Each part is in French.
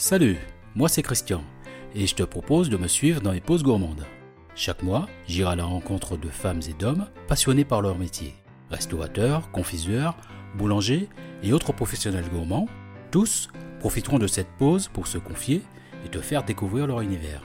Salut, moi c'est Christian et je te propose de me suivre dans les pauses gourmandes. Chaque mois, j'irai à la rencontre de femmes et d'hommes passionnés par leur métier. Restaurateurs, confiseurs, boulangers et autres professionnels gourmands, tous profiteront de cette pause pour se confier et te faire découvrir leur univers.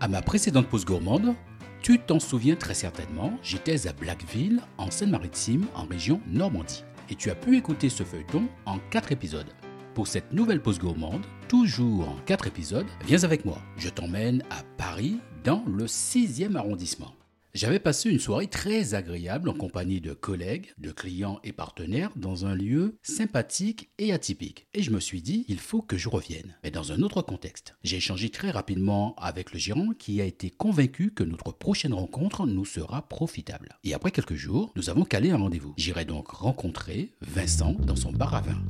À ma précédente pause gourmande, tu t'en souviens très certainement, j'étais à Blackville, en Seine-Maritime, en région Normandie. Et tu as pu écouter ce feuilleton en 4 épisodes. Pour cette nouvelle pause gourmande, toujours en 4 épisodes, viens avec moi. Je t'emmène à Paris, dans le 6e arrondissement. J'avais passé une soirée très agréable en compagnie de collègues, de clients et partenaires dans un lieu sympathique et atypique. Et je me suis dit, il faut que je revienne, mais dans un autre contexte. J'ai échangé très rapidement avec le gérant qui a été convaincu que notre prochaine rencontre nous sera profitable. Et après quelques jours, nous avons calé un rendez-vous. J'irai donc rencontrer Vincent dans son bar à vin.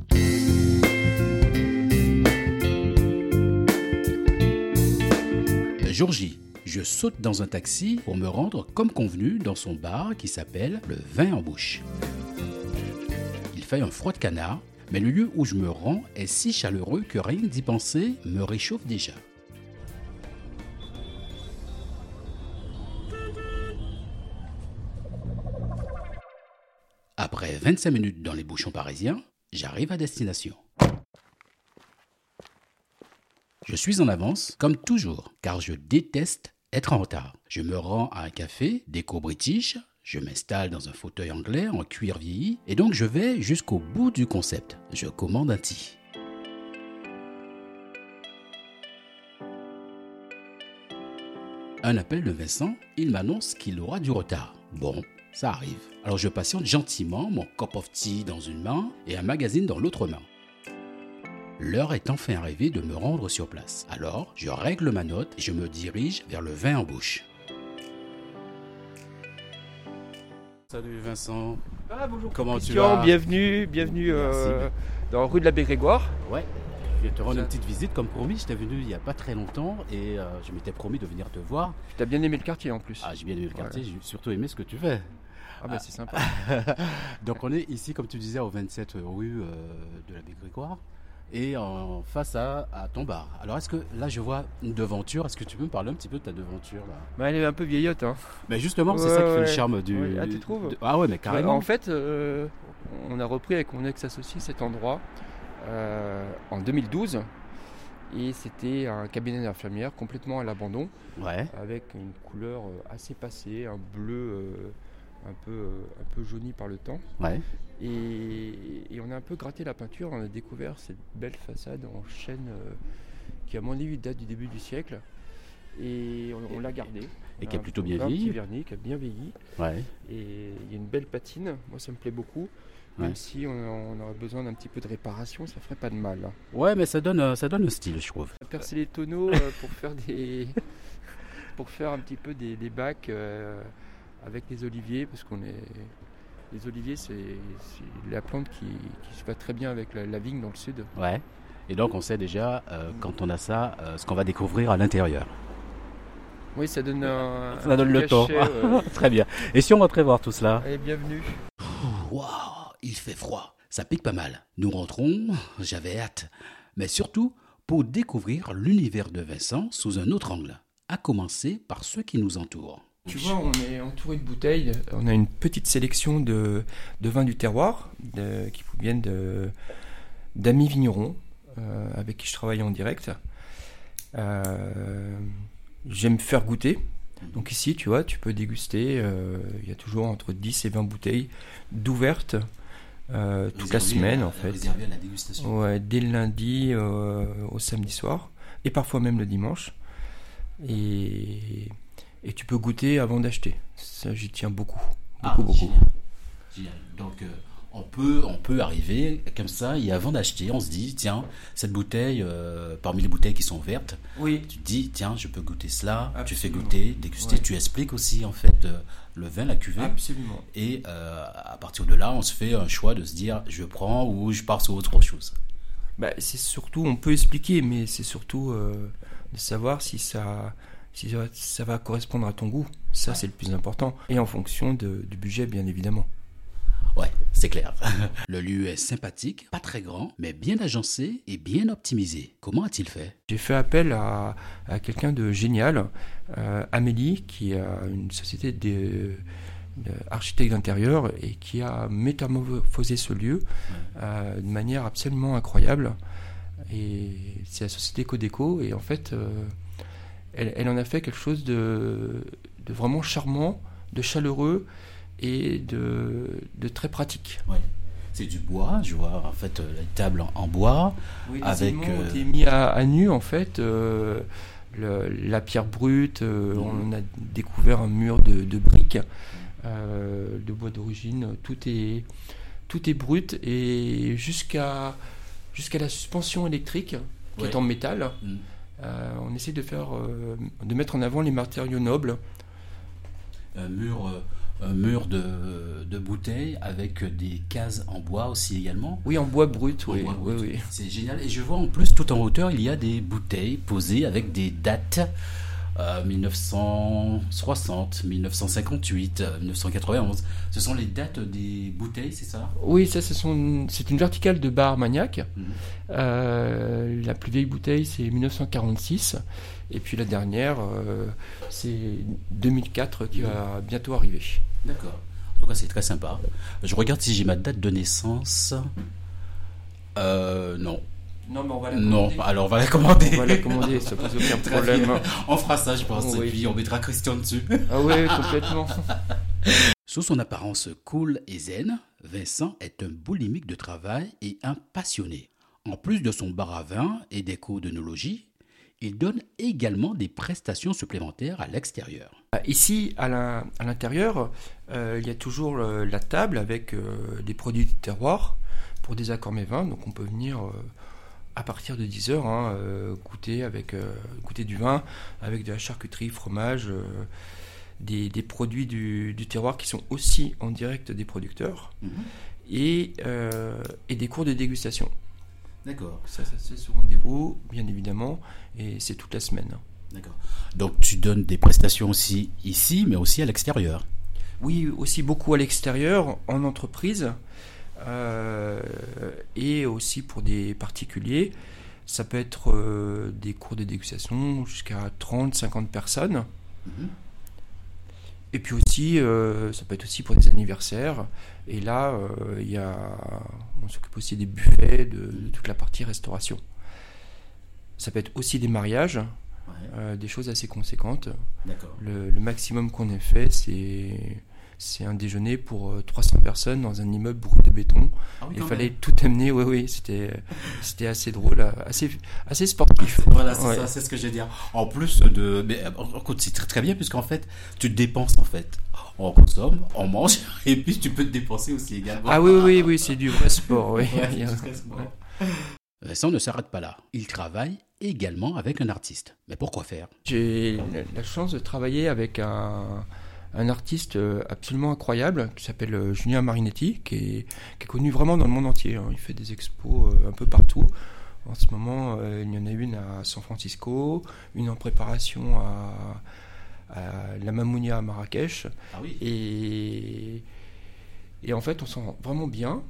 Jour J, je saute dans un taxi pour me rendre comme convenu dans son bar qui s'appelle le Vin en bouche. Il fait un froid de canard, mais le lieu où je me rends est si chaleureux que rien d'y penser me réchauffe déjà. Après 25 minutes dans les bouchons parisiens, j'arrive à destination. Je suis en avance, comme toujours, car je déteste être en retard. Je me rends à un café, déco british, je m'installe dans un fauteuil anglais en cuir vieilli, et donc je vais jusqu'au bout du concept. Je commande un tea. Un appel de Vincent, il m'annonce qu'il aura du retard. Bon, ça arrive. Alors je patiente gentiment, mon cup of tea dans une main et un magazine dans l'autre main. L'heure est enfin arrivée de me rendre sur place. Alors, je règle ma note et je me dirige vers le vin en bouche. Salut Vincent. Ah bonjour. Comment tu vas bienvenue, bienvenue euh, dans rue de l'abbé Grégoire. Ouais. Je vais te rendre une petite visite comme promis. J'étais venu il n'y a pas très longtemps et euh, je m'étais promis de venir te voir. Tu as bien aimé le quartier en plus. Ah, j'ai bien aimé le quartier, j'ai surtout aimé ce que tu fais. Ah bah c'est sympa. Donc on est ici, comme tu disais, au 27 rue euh, de l'abbé Grégoire et en face à, à ton bar. Alors est-ce que là je vois une devanture Est-ce que tu peux me parler un petit peu de ta devanture là? Bah, elle est un peu vieillotte. Hein. Mais justement, c'est ça qui fait le charme du. Ouais, ah, tu trouves? De- Ah ouais, mais carrément. En fait, euh, on a repris avec mon ex-associé cet endroit euh, en 2012. Et c'était un cabinet d'infirmière complètement à l'abandon, Ouais. avec une couleur euh, assez passée, un bleu euh, un, peu, euh, un peu jauni par le temps. Ouais. Et, et on a un peu gratté la peinture, on a découvert cette belle façade en chêne euh, qui, à mon avis, date du début du siècle. Et on, on l'a gardée. Et qui a plutôt bien vieilli. vernis, qui a bien vieilli. Ouais. Et il y a une belle patine, moi ça me plaît beaucoup. Même Ouais. si on, on aurait besoin d'un petit peu de réparation, ça ferait pas de mal. hein. Ouais, mais ça donne, euh, ça donne un style, je trouve. Percé les tonneaux euh, pour faire des. pour faire un petit peu des, des bacs euh, avec les oliviers, parce qu'on est. Les oliviers, c'est la plante qui, qui se va très bien avec la, la vigne dans le sud. Ouais. Et donc on sait déjà, euh, quand on a ça, euh, ce qu'on va découvrir à l'intérieur. Oui, ça donne un. Ça donne un le temps. Très bien. Et si on rentrait voir tout cela Allez, bienvenue. Waouh, il fait froid. Ça pique pas mal. Nous rentrons, j'avais hâte. Mais surtout pour découvrir l'univers de Vincent sous un autre angle. À commencer par ceux qui nous entourent. Tu vois, on est entouré de bouteilles. On a une petite sélection de, de vins du terroir de- qui viennent d'amis vignerons euh, avec qui je travaille en direct. Euh, J'aime faire goûter. Donc ici, tu vois, tu peux déguster. euh, Il y a toujours entre 10 et 20 bouteilles d'ouvertes toute la semaine en fait. Réservé à la dégustation. Ouais, dès le lundi au samedi soir, et parfois même le dimanche. Et, et tu peux goûter avant d'acheter. Ça, j'y tiens beaucoup. Ah, Beaucoup, beaucoup. génial. Génial. Donc, euh, on, peut, on peut arriver comme ça et avant d'acheter, on se dit tiens, cette bouteille, euh, parmi les bouteilles qui sont vertes, Oui. tu te dis tiens, je peux goûter cela. Tu fais goûter, déguster. Ouais. Tu expliques aussi en fait euh, le vin, la cuvée. Absolument. Et à partir de là, on se fait un choix de se dire je prends ou je pars sur autre chose. Bah, c'est surtout, on peut expliquer, mais c'est surtout de savoir si ça, si ça va, ça va correspondre à ton goût. Ça, c'est le plus important. Et en fonction de- du budget, bien évidemment. Ouais, c'est clair. Le lieu est sympathique, pas très grand, mais bien agencé et bien optimisé. Comment a-t-il fait? J'ai fait appel à, à quelqu'un de génial, euh, Amélie, qui a une société de- d'architecte d'intérieur et qui a métamorphosé ce lieu euh, de manière absolument incroyable. Et c'est la société Codeco, et en fait, euh, elle, elle en a fait quelque chose de, de vraiment charmant, de chaleureux et de, de très pratique. C'est du bois, je vois en fait euh, la table en, en bois. Oui, les Avec, ont euh, été mis à, à nu en fait. euh, le- la pierre brute, euh, on a découvert un mur de, de briques, de bois d'origine. Tout est, tout est brut et jusqu'à jusqu'à la suspension électrique qui Ouais. est en métal. Mm. Euh, on essaie de faire, euh, de mettre en avant les matériaux nobles. Un mur, euh, un mur de, de bouteilles avec des cases en bois aussi également. Oui, en bois brut. En Oui, bois oui, brut. oui. C'est génial. Et je vois en plus tout en hauteur, il y a des bouteilles posées avec des dates. Euh, 1960, 1958, euh, 1991. Ce sont les dates des bouteilles, c'est ça? Oui, ça, c'est une verticale de bar Armagnac. Mhm. Euh, la plus vieille bouteille, c'est 1946. Et puis la dernière, euh, c'est 2004 qui va bientôt arriver. D'accord. En tout cas, c'est très sympa. Je regarde si j'ai ma date de naissance. Euh, non. Non, mais on va Non, alors on va la commander. On va la commander, ça pose aucun problème. On fera ça, je pense. Oui. Et puis on mettra Christian dessus. Ah oui, complètement. Sous son apparence cool et zen, Vincent est un boulimique de travail et un passionné. En plus de son bar à vin et des cours d'œnologie, il donne également des prestations supplémentaires à l'extérieur. Ici, à la- l'intérieur, euh, il y a toujours euh, la table avec euh, des produits du terroir pour des accords mes vins. Donc on peut venir euh, à partir de 10h goûter, avec, euh, goûter du vin avec de la charcuterie, fromage, euh, des, des produits du, du terroir qui sont aussi en direct des producteurs et, euh, et des cours de dégustation. D'accord, Ça, ça c'est sous rendez-vous, bien évidemment, et c'est toute la semaine. d'accord. Donc tu donnes des prestations aussi ici, mais aussi à l'extérieur. Oui, aussi beaucoup à l'extérieur, en entreprise, euh, et aussi pour des particuliers. Ça peut être euh, des cours de dégustation jusqu'à 30, 50 personnes. Mhm. Et puis aussi, euh, ça peut être aussi pour des anniversaires. Et là, euh, y a, on s'occupe aussi des buffets, de, de toute la partie restauration. Ça peut être aussi des mariages, Ouais, euh, des choses assez conséquentes. Le, le maximum qu'on ait fait, c'est c'est un déjeuner pour euh, 300 personnes dans un immeuble brut de béton. Ah oui, Il fallait même. tout amener, oui, oui, c'était c'était assez drôle, euh, assez, assez sportif. Voilà, c'est Ouais. ça, c'est ce que veux dire. En plus de. Mais, euh, écoute, c'est très, très bien, puisqu'en fait, tu te dépenses, en fait. On consomme, on mange, et puis tu peux te dépenser aussi également. Ah oui, oui, oui, oui, c'est du vrai sport, oui. Ouais. Vincent ne s'arrête pas là. Il travaille également avec un artiste. Mais pourquoi faire? J'ai la chance de travailler avec un, un artiste euh, absolument incroyable qui s'appelle euh, Julien Marinetti, qui est, qui est connu vraiment dans le monde entier. hein. Il fait des expos euh, un peu partout. En ce moment, euh, il y en a une à San Francisco, une en préparation à, à la Mamounia à Marrakech. Ah oui Et, et en fait, on sent vraiment bien.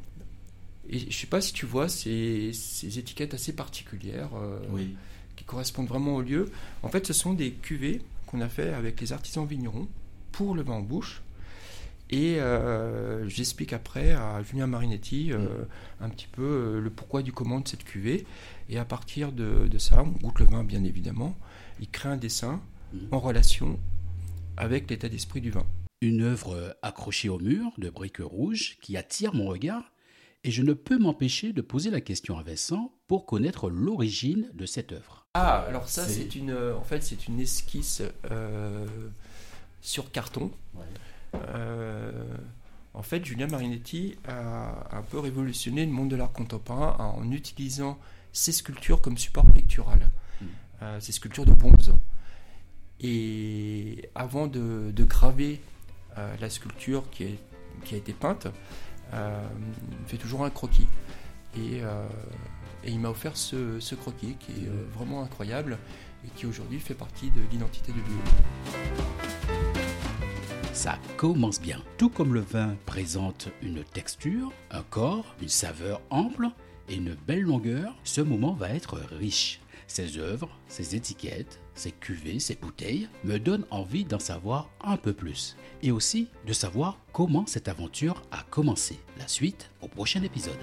Et je sais pas si tu vois ces, ces étiquettes assez particulières euh, Oui. qui correspondent vraiment au lieu. En fait, ce sont des cuvées qu'on a fait avec les artisans vignerons pour le vin en bouche. Et euh, j'explique après à Julien Marinetti euh, un petit peu euh, le pourquoi du comment de cette cuvée. Et à partir de, de ça, on goûte le vin bien évidemment. Il crée un dessin Mhm. en relation avec l'état d'esprit du vin. Une œuvre accrochée au mur de briques rouges qui attire mon regard et je ne peux m'empêcher de poser la question à Vincent pour connaître l'origine de cette œuvre. Ah, alors ça, C'est- une, en fait, c'est une esquisse euh, sur carton. Euh, en fait, Julien Marinetti a un peu révolutionné le monde de l'art contemporain en utilisant ces sculptures comme support pictural, Mm. Euh, ces sculptures de bronze. Et avant de, de graver euh, la sculpture qui, est- qui a été peinte, euh, il fait toujours un croquis. Et, euh, et il m'a offert ce, ce croquis qui est euh, vraiment incroyable. et qui aujourd'hui fait partie de l'identité du lieu. Ça commence bien. Tout comme le vin présente une texture, un corps, une saveur ample et une belle longueur, ce moment va être riche. Ses œuvres, ses étiquettes, ses cuvées, ses bouteilles me donnent envie d'en savoir un peu plus. Et aussi de savoir comment cette aventure a commencé. La suite au prochain épisode.